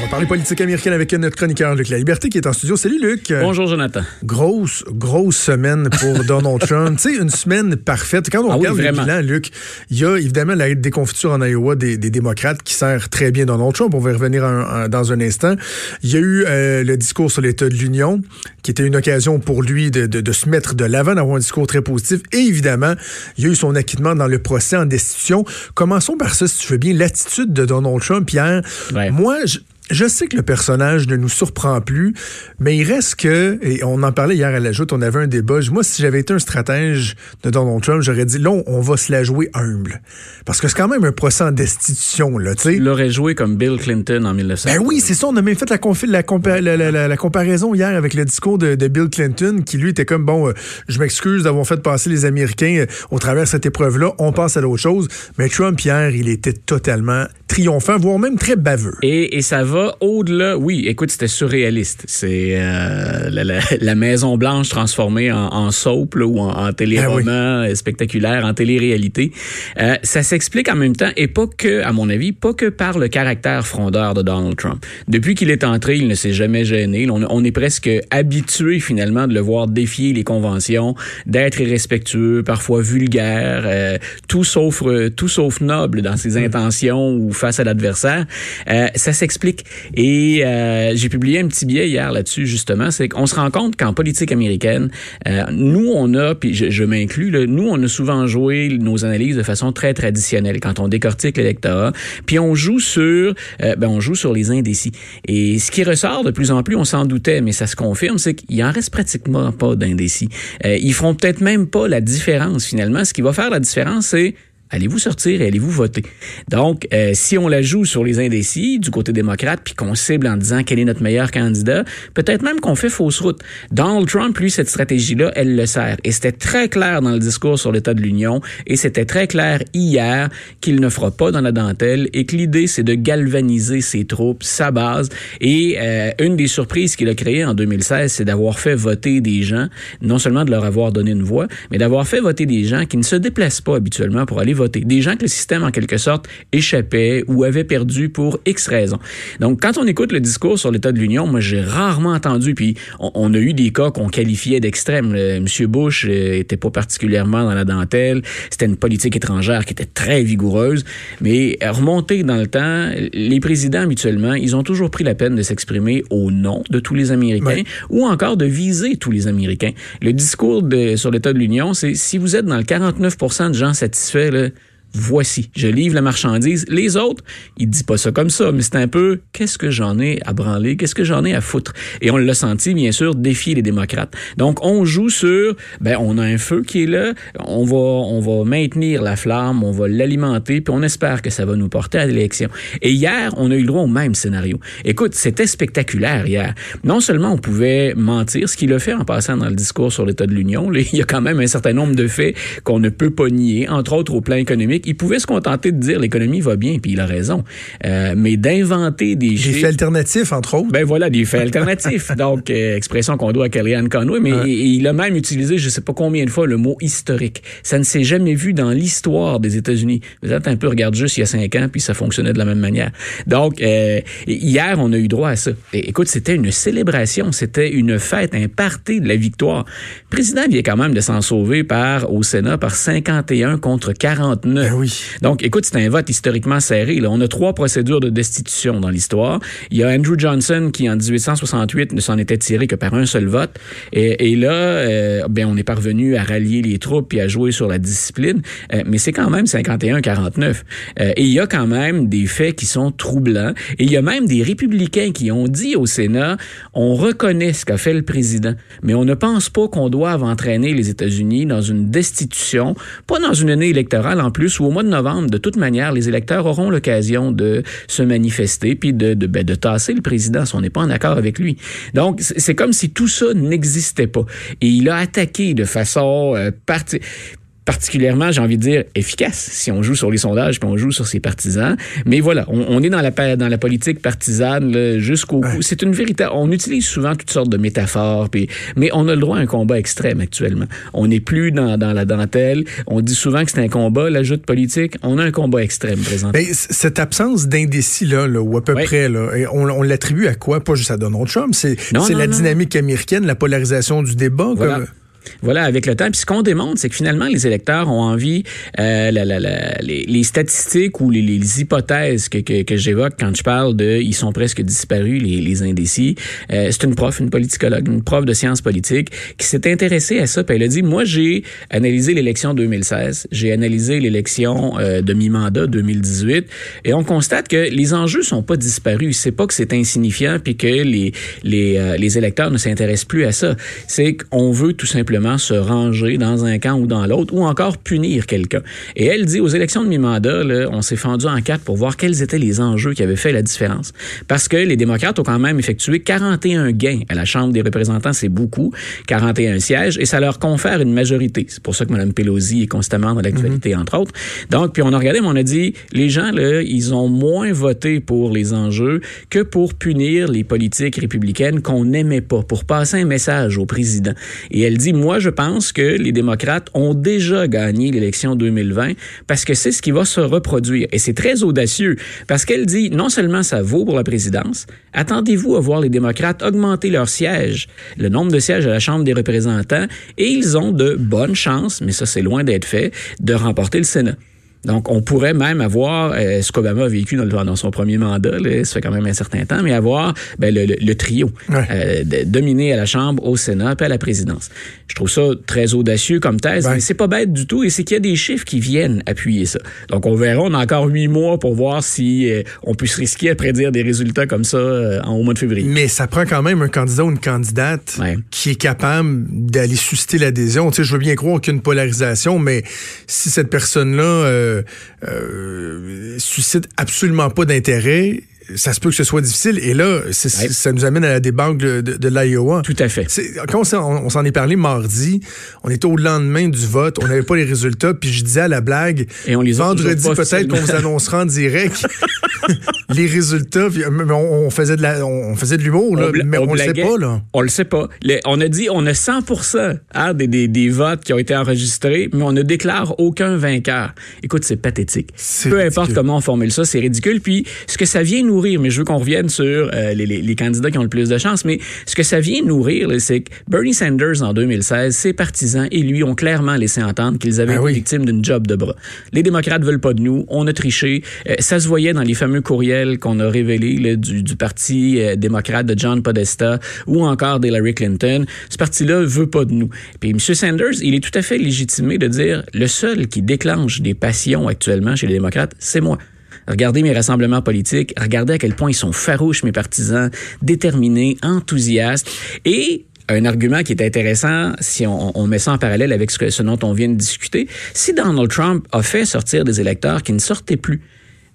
On va parler politique américaine avec notre chroniqueur Luc La Liberté qui est en studio. Salut Luc. Bonjour Jonathan. Grosse, grosse semaine pour Donald Trump. Tu sais, une semaine parfaite. Quand on Ah oui, regarde le bilan, Luc, il y a évidemment la déconfiture en Iowa des, des démocrates qui sert très bien Donald Trump. On va y revenir dans un instant. Il y a eu euh, le discours sur l'état de l'Union qui était une occasion pour lui de, de- de se mettre de l'avant, d'avoir un discours très positif. Et évidemment, il y a eu son acquittement dans le procès en destitution. Commençons par ça, si tu veux bien, l'attitude de Donald Trump, Pierre. Ouais. Moi, je, je sais que le personnage ne nous surprend plus, mais il reste que, et on en parlait hier à la joute, on avait un débat. Moi, si j'avais été un stratège de Donald Trump, j'aurais dit, là, on- va se la jouer humble. Parce que c'est quand même un procès en destitution, là, tu sais. Il aurait joué comme Bill Clinton en 1900. Ben oui, c'est ça. On a même fait la, confi- la, compa- la- la- la- la comparaison hier avec le discours de, de Bill Clinton, qui lui était comme bon, euh, je m'excuse d'avoir fait passer les Américains euh, au travers de cette épreuve-là. On passe à l'autre chose. Mais Trump hier, il était totalement triomphant, voire même très baveux. Et, et ça va au-delà. Oui, écoute, c'était surréaliste. C'est euh, la, la- la Maison Blanche transformée en, en soap là, ou en, en téléroman euh, spectaculaire, en télé-réalité. Euh, ça s'explique en même temps, et pas que, à mon avis, pas que par le caractère frondeur de Donald Trump. Depuis qu'il est entré, il ne s'est jamais gêné. On, on est presque habitué finalement de le voir défier les conventions, d'être irrespectueux, parfois vulgaire, euh, tout sauf euh, tout sauf noble dans ses intentions ou face à l'adversaire. Euh, ça s'explique. Et euh, j'ai publié un petit billet hier là-dessus justement, c'est qu'on se rend compte qu'en politique américaine, euh, nous on a, puis je, je m'inclus, nous on a souvent joué nos analyses de façon très traditionnelle quand on décortique l'électorat, puis on joue sur, euh, ben on joue sur les indécis. Et ce qui ressort de plus en plus, on s'en doutait, mais ça se confirme, c'est qu'il en reste pratiquement pas d'indécis. Euh, ils feront peut-être même pas la différence finalement. Ce qui va faire la différence, c'est Allez-vous sortir et allez-vous voter? Donc, euh, si on la joue sur les indécis du côté démocrate, puis qu'on cible en disant quel est notre meilleur candidat, peut-être même qu'on fait fausse route. Donald Trump, lui, cette stratégie-là, elle le sert. Et c'était très clair dans le discours sur l'état de l'Union, et c'était très clair hier qu'il ne fera pas dans la dentelle, et que l'idée, c'est de galvaniser ses troupes, sa base. Et euh, une des surprises qu'il a créées en 2016, c'est d'avoir fait voter des gens, non seulement de leur avoir donné une voix, mais d'avoir fait voter des gens qui ne se déplacent pas habituellement pour aller voter. Des gens que le système, en quelque sorte, échappait ou avait perdu pour X raisons. Donc, quand on écoute le discours sur l'état de l'Union, moi, j'ai rarement entendu, puis on, on a eu des cas qu'on qualifiait d'extrêmes. là. Monsieur Bush euh, était pas particulièrement dans la dentelle. C'était une politique étrangère qui était très vigoureuse. Mais euh, remonter dans le temps, les présidents, habituellement, ils ont toujours pris la peine de s'exprimer au nom de tous les Américains ou encore de viser tous les Américains. Le discours de- sur l'état de l'Union, c'est si vous êtes dans le 49 de gens satisfaits, là, voici, je livre la marchandise. Les autres, ils disent pas ça comme ça, mais c'est un peu qu'est-ce que j'en ai à branler, qu'est-ce que j'en ai à foutre? Et on l'a senti, bien sûr, défier les démocrates. Donc, on joue sur, ben, on a un feu qui est là, on va, on va maintenir la flamme, on va l'alimenter, puis on espère que ça va nous porter à l'élection. Et hier, on a eu le droit au même scénario. Écoute, c'était spectaculaire hier. Non seulement on pouvait mentir, ce qu'il a fait en passant dans le discours sur l'état de l'Union, il y a quand même un certain nombre de faits qu'on ne peut pas nier, entre autres au plan économique. Il pouvait se contenter de dire l'économie va bien, puis il a raison. Euh, mais d'inventer des J'ai chiffres- fait alternatif, entre autres. ben voilà, des faits alternatifs. Donc, euh, expression qu'on doit à Kellyanne Conway, mais il, il a même utilisé, je sais pas combien de fois, le mot historique. Ça ne s'est jamais vu dans l'histoire des États-Unis. Vous êtes un peu, regarde juste il y a cinq ans, puis ça fonctionnait de la même manière. Donc, euh, hier, on a eu droit à ça. Et, écoute, c'était une célébration, c'était une fête, un party de la victoire. Le président vient quand même de s'en sauver par, au Sénat par 51 contre 49. Ben oui. Donc, écoute, c'est un vote historiquement serré. Là. On a trois procédures de destitution dans l'histoire. Il y a Andrew Johnson qui, en 1868, ne s'en était tiré que par un seul vote. Et, là, euh, ben, on est parvenu à rallier les troupes et à jouer sur la discipline. Euh, mais c'est quand même 51-49. Euh, et il y a quand même des faits qui sont troublants. Et il y a même des républicains qui ont dit au Sénat, on reconnaît ce qu'a fait le président, mais on ne pense pas qu'on doive entraîner les États-Unis dans une destitution, pas dans une année électorale en plus, au mois de novembre, de toute manière, les électeurs auront l'occasion de se manifester puis de, de, ben, de tasser le président si on n'est pas en accord avec lui. Donc, c'est comme si tout ça n'existait pas. Et il a attaqué de façon euh, parti particulièrement, j'ai envie de dire, efficace si on joue sur les sondages puis on joue sur ses partisans. Mais voilà, on, est dans la, dans la politique partisane jusqu'au bout. C'est une véritable... On utilise souvent toutes sortes de métaphores, puis, mais on a le droit à un combat extrême actuellement. On n'est plus dans, dans, la dentelle. On dit souvent que c'est un combat, la joute politique. On a un combat extrême présentement. cette absence d'indécis, là, ou à peu près, là, on, on l'attribue à quoi? Pas juste à Donald Trump, c'est la dynamique américaine, la polarisation du débat. Voilà, avec le temps. Puis ce qu'on démontre, c'est que finalement, les électeurs ont envie, euh, la, la, la, les, les, statistiques ou les, les hypothèses que, que, que j'évoque quand je parle de ils sont presque disparus, les, les indécis, euh, c'est une prof, une politicologue, une prof de sciences politiques qui s'est intéressée à ça. Puis elle a dit, moi, j'ai analysé l'élection 2016, j'ai analysé l'élection euh, de mi-mandat 2018, et on constate que les enjeux sont pas disparus. C'est pas que c'est insignifiant puis que les, les, euh, les électeurs ne s'intéressent plus à ça. C'est qu'on veut tout simplement se ranger dans un camp ou dans l'autre, ou encore punir quelqu'un. Et elle dit, aux élections de mi-mandat, on s'est fendu en quatre pour voir quels étaient les enjeux qui avaient fait la différence. Parce que les démocrates ont quand même effectué 41 gains à la Chambre des représentants, c'est beaucoup, 41 sièges, et ça leur confère une majorité. C'est pour ça que Mme Pelosi est constamment dans l'actualité, mhm. entre autres. Donc, puis on a regardé, mais on a dit, les gens, là, ils ont moins voté pour les enjeux que pour punir les politiques républicaines qu'on n'aimait pas, pour passer un message au président. Et elle dit, moi, je pense que les démocrates ont déjà gagné l'élection 2020 parce que c'est ce qui va se reproduire. Et c'est très audacieux parce qu'elle dit non seulement ça vaut pour la présidence, attendez-vous à voir les démocrates augmenter leurs sièges, le nombre de sièges à la Chambre des représentants, et ils ont de bonnes chances, mais ça c'est loin d'être fait, de remporter le Sénat. Donc, on pourrait même avoir euh, ce qu'Obama a vécu dans, dans, son premier mandat, là, ça fait quand même un certain temps, mais avoir ben, le, le, trio, euh, dominer à la Chambre, au Sénat, puis à la présidence. Je trouve ça très audacieux comme thèse, mais c'est pas bête du tout, et c'est qu'il y a des chiffres qui viennent appuyer ça. Donc, on verra, on a encore huit mois pour voir si euh, on peut se risquer à prédire des résultats comme ça en, au mois de février. Mais ça prend quand même un candidat ou une candidate qui est capable d'aller susciter l'adhésion. Tu sais, je veux bien croire qu'il y a une polarisation, mais si cette personne-là euh, suscite absolument pas d'intérêt, ça se peut que ce soit difficile. Et là, ça nous amène à la débâcle de, de, l'Iowa. Tout à fait. Quand on, s'en est parlé mardi, on était au lendemain du vote, on n'avait pas les résultats, puis je disais à la blague, Et on les vendredi peut-être qu'on vous annoncera en direct les résultats. on, faisait de la, on faisait de l'humour, mais on, ne le sait pas. Là. On le sait pas. on a dit on a 100 hein, des, des, des, votes qui ont été enregistrés, mais on ne déclare aucun vainqueur. Écoute, c'est pathétique. Peu importe comment on formule ça, c'est ridicule. Puis ce que ça vient nous mais je veux qu'on revienne sur euh, les, les, candidats qui ont le plus de chance. Mais ce que ça vient nourrir, c'est que Bernie Sanders, en 2016, ses partisans et lui ont clairement laissé entendre qu'ils avaient ben été victimes d'une job de bras. Les démocrates veulent pas de nous, on a triché. Euh, ça se voyait dans les fameux courriels qu'on a révélés du, du, Parti euh, démocrate de John Podesta ou encore d'Hillary Clinton. Ce parti-là veut pas de nous. Puis M. Sanders, il est tout à fait légitimé de dire le seul qui déclenche des passions actuellement chez les démocrates, c'est moi. Regardez mes rassemblements politiques, regardez à quel point ils sont farouches, mes partisans, déterminés, enthousiastes. Et un argument qui est intéressant, si on, met ça en parallèle avec ce, ce dont on vient de discuter, si Donald Trump a fait sortir des électeurs qui ne sortaient plus,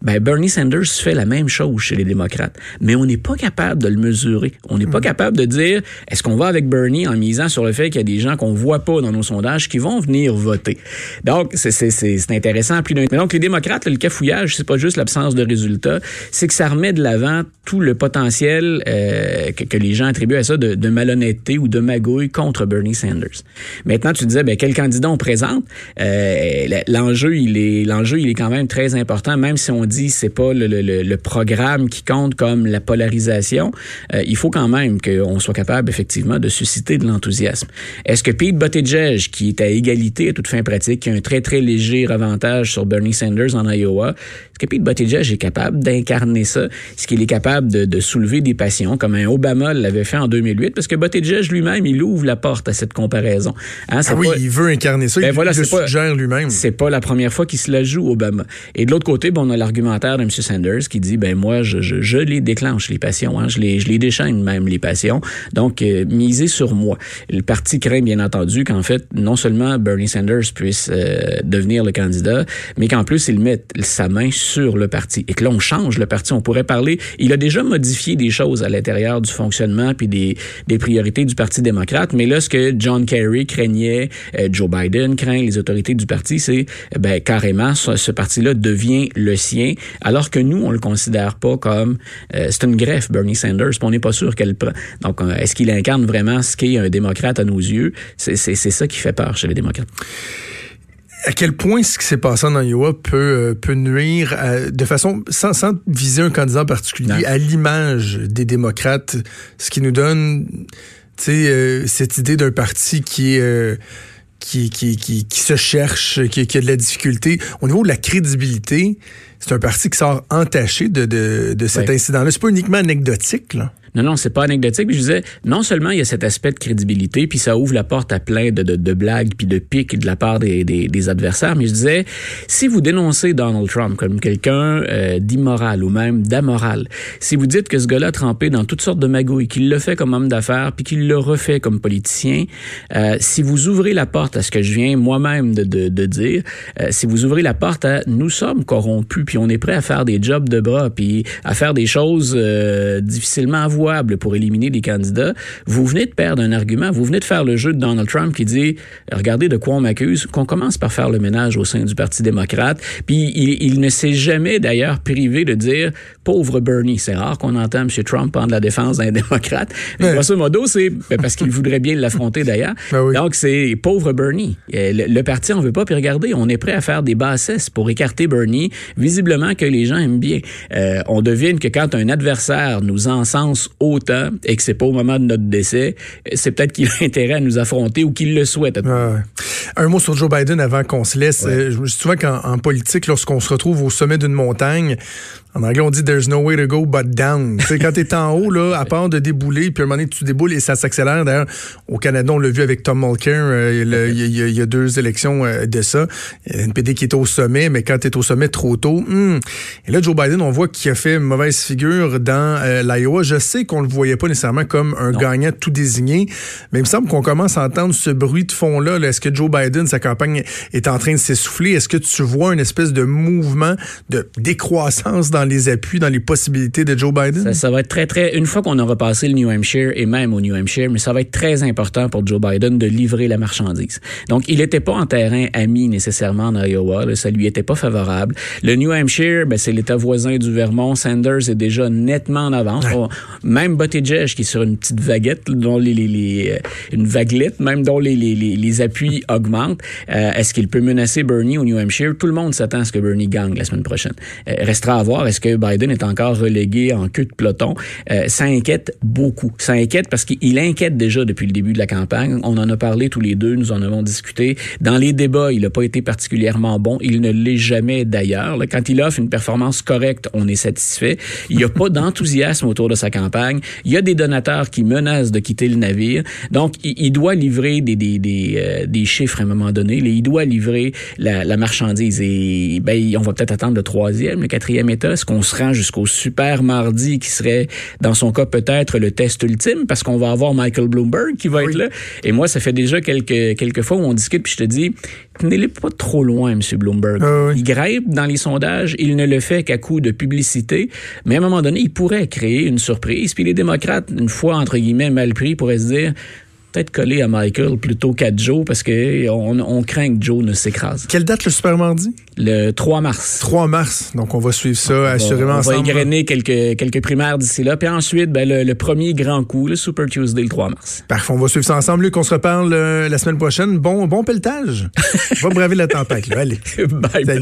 ben Bernie Sanders fait la même chose chez les démocrates. Mais on n'est pas capable de le mesurer. On n'est pas mm. capable de dire est-ce qu'on va avec Bernie en misant sur le fait qu'il y a des gens qu'on voit pas dans nos sondages qui vont venir voter? Donc, c'est intéressant. Plus donc, les démocrates, le cafouillage, c'est pas juste l'absence de résultats, c'est que ça remet de l'avant tout le potentiel euh, que, que, les gens attribuent à ça de, de, malhonnêteté ou de magouille contre Bernie Sanders. Maintenant, tu disais, ben, quel candidat on présente? Euh, l'enjeu, il est, l'enjeu, il est quand même très important, même si on dit c'est pas le, le, le, programme qui compte comme la polarisation, euh, il faut quand même qu'on soit capable effectivement de susciter de l'enthousiasme. Est-ce que Pete Buttigieg, qui est à égalité à toute fin pratique, qui a un très très léger avantage sur Bernie Sanders en Iowa, est-ce que Pete Buttigieg est capable d'incarner ça? Est-ce qu'il est capable de, de, soulever des passions comme un Obama l'avait fait en 2008? Parce que Buttigieg lui-même, il ouvre la porte à cette comparaison. Hein, ah oui, il veut incarner ça. Ben il, voilà, le suggère lui-même. C'est pas la première fois qu'il se la joue, Obama. Et de l'autre côté, bon, on a l'argument l'argumentaire de M. Sanders qui dit, ben moi, je, je, je les déclenche, les passions, hein, je, les, je les déchaîne même, les passions. Donc, euh, misez sur moi. Le parti craint, bien entendu, qu'en fait, non seulement Bernie Sanders puisse euh, devenir le candidat, mais qu'en plus, il mette sa main sur le parti. Et que là, on change le parti. On pourrait parler... Il a déjà modifié des choses à l'intérieur du fonctionnement puis des, des priorités du Parti démocrate, mais là, ce que John Kerry craignait, euh, Joe Biden craint, les autorités du parti, c'est ben, carrément ce, ce parti-là devient le sien, alors que nous, on le considère pas comme... Euh, c'est une greffe, Bernie Sanders, on n'est pas sûr qu'elle prend. Donc, euh, est-ce qu'il incarne vraiment ce qu'est un démocrate à nos yeux? C'est ça qui fait peur chez les démocrates à quel point ce qui s'est passé en Iowa peut, euh, peut nuire de façon, sans, sans viser un candidat particulier, non. à l'image des démocrates, ce qui nous donne, tu sais, euh, cette idée d'un parti qui est... Euh, qui, qui, qui, qui, se cherche, qui, qui, a de la difficulté. Au niveau de la crédibilité, c'est un parti qui sort entaché de, de, de cet oui. incident-là. C'est pas uniquement anecdotique, là. Non, non, c'est pas anecdotique. Je disais, non seulement il y a cet aspect de crédibilité, puis ça ouvre la porte à plein de, de, de blagues puis de piques de la part des, des, des, adversaires, mais je disais, si vous dénoncez Donald Trump comme quelqu'un euh, d'immoral ou même d'amoral, si vous dites que ce gars-là a trempé dans toutes sortes de magouilles, qu'il le fait comme homme d'affaires, puis qu'il le refait comme politicien, euh, si vous ouvrez la porte à ce que je viens moi-même de, de, de, dire, euh, si vous ouvrez la porte à nous sommes corrompus, puis on est prêt à faire des jobs de bras, puis à faire des choses euh, difficilement avouables, pour éliminer des candidats, vous venez de perdre un argument. Vous venez de faire le jeu de Donald Trump qui dit, regardez de quoi on m'accuse, qu'on commence par faire le ménage au sein du Parti démocrate. Puis il, il ne s'est jamais d'ailleurs privé de dire, pauvre Bernie. C'est rare qu'on entend M. Trump prendre la défense d'un démocrate. Mais grosso modo, c'est ben, parce qu'il voudrait bien l'affronter d'ailleurs. Ben oui. Donc c'est pauvre Bernie. Le, le parti on veut pas. Puis regardez, on est prêt à faire des bassesses pour écarter Bernie. Visiblement que les gens aiment bien. Euh, on devine que quand un adversaire nous encense autant et que c'est pas au moment de notre décès, c'est peut-être qu'il a intérêt à nous affronter ou qu'il le souhaite. Un mot sur Joe Biden avant qu'on se laisse. Ouais. Euh, je me dis souvent qu'en politique, lorsqu'on se retrouve au sommet d'une montagne, en anglais, on dit there's no way to go but down. sais, quand tu es en haut, là, à part de débouler, puis à un moment donné, tu déboules et ça s'accélère. D'ailleurs, au Canada, on l'a vu avec Tom Mulcair, euh, il, y, y, a deux élections euh, de ça. Il y a une PD qui est au sommet, mais quand tu es au sommet trop tôt, hmm. et là, Joe Biden, on voit qu'il a fait une mauvaise figure dans euh, l'Iowa. Je sais qu'on le voyait pas nécessairement comme un non. gagnant tout désigné, mais il me semble qu'on commence à entendre ce bruit de fond-là. -là, Est-ce que Joe Biden, sa campagne est en train de s'essouffler? Est-ce que tu vois une espèce de mouvement de décroissance dans les appuis, dans les possibilités de Joe Biden? Ça, ça va être très, très... Une fois qu'on aura passé le New Hampshire et même au New Hampshire, mais ça va être très important pour Joe Biden de livrer la marchandise. Donc, il n'était pas en terrain ami nécessairement en Iowa. Là, ça lui était pas favorable. Le New Hampshire, ben, c'est l'État voisin du Vermont. Sanders est déjà nettement en avance. Ouais. Même Buttigieg, qui est sur une petite vaguette, dont les, les, les une vaguelette, même dont les, les, les appuis augmentent. Euh, Est-ce qu'il peut menacer Bernie au New Hampshire? Tout le monde s'attend à ce que Bernie gagne la semaine prochaine. Euh, restera à voir. Est-ce que Biden est encore relégué en queue de peloton. Euh, ça inquiète beaucoup. Ça inquiète parce qu'il inquiète déjà depuis le début de la campagne. On en a parlé tous les deux, nous en avons discuté. Dans les débats, il n'a pas été particulièrement bon. Il ne l'est jamais d'ailleurs. Quand il offre une performance correcte, on est satisfait. Il n'y a pas d'enthousiasme autour de sa campagne. Il y a des donateurs qui menacent de quitter le navire. Donc, il, il doit livrer des, des, des, euh, des, chiffres à un moment donné. Il doit livrer la, la marchandise. Et ben, on va peut-être attendre le troisième, le quatrième état. Est-ce qu'on sera jusqu'au super mardi qui serait, dans son cas, peut-être le test ultime? Parce qu'on va avoir Michael Bloomberg qui va oui. être là. Et moi, ça fait déjà quelques, quelques fois où on discute puis je te dis, tenez-les pas trop loin, M. Bloomberg. Ah oui. Il grimpe dans les sondages, il ne le fait qu'à coup de publicité, mais à un moment donné, il pourrait créer une surprise. Puis les démocrates, une fois, entre guillemets, mal pris, pourraient se dire, peut-être coller à Michael plutôt qu'à Joe parce que on, on, craint que Joe ne s'écrase. Quelle date le super mardi? Le 3 mars. 3 mars. Donc on va suivre ça on assurément va, on ensemble. va égrener quelques, quelques primaires d'ici là. Puis ensuite, ben, le, le, premier grand coup, le Super Tuesday le 3 mars. Parfait. On va suivre ça ensemble. Luc, on se reparle euh, la semaine prochaine. Bon, bon pelletage. va braver la tempête. Là. Allez. bye. Salut.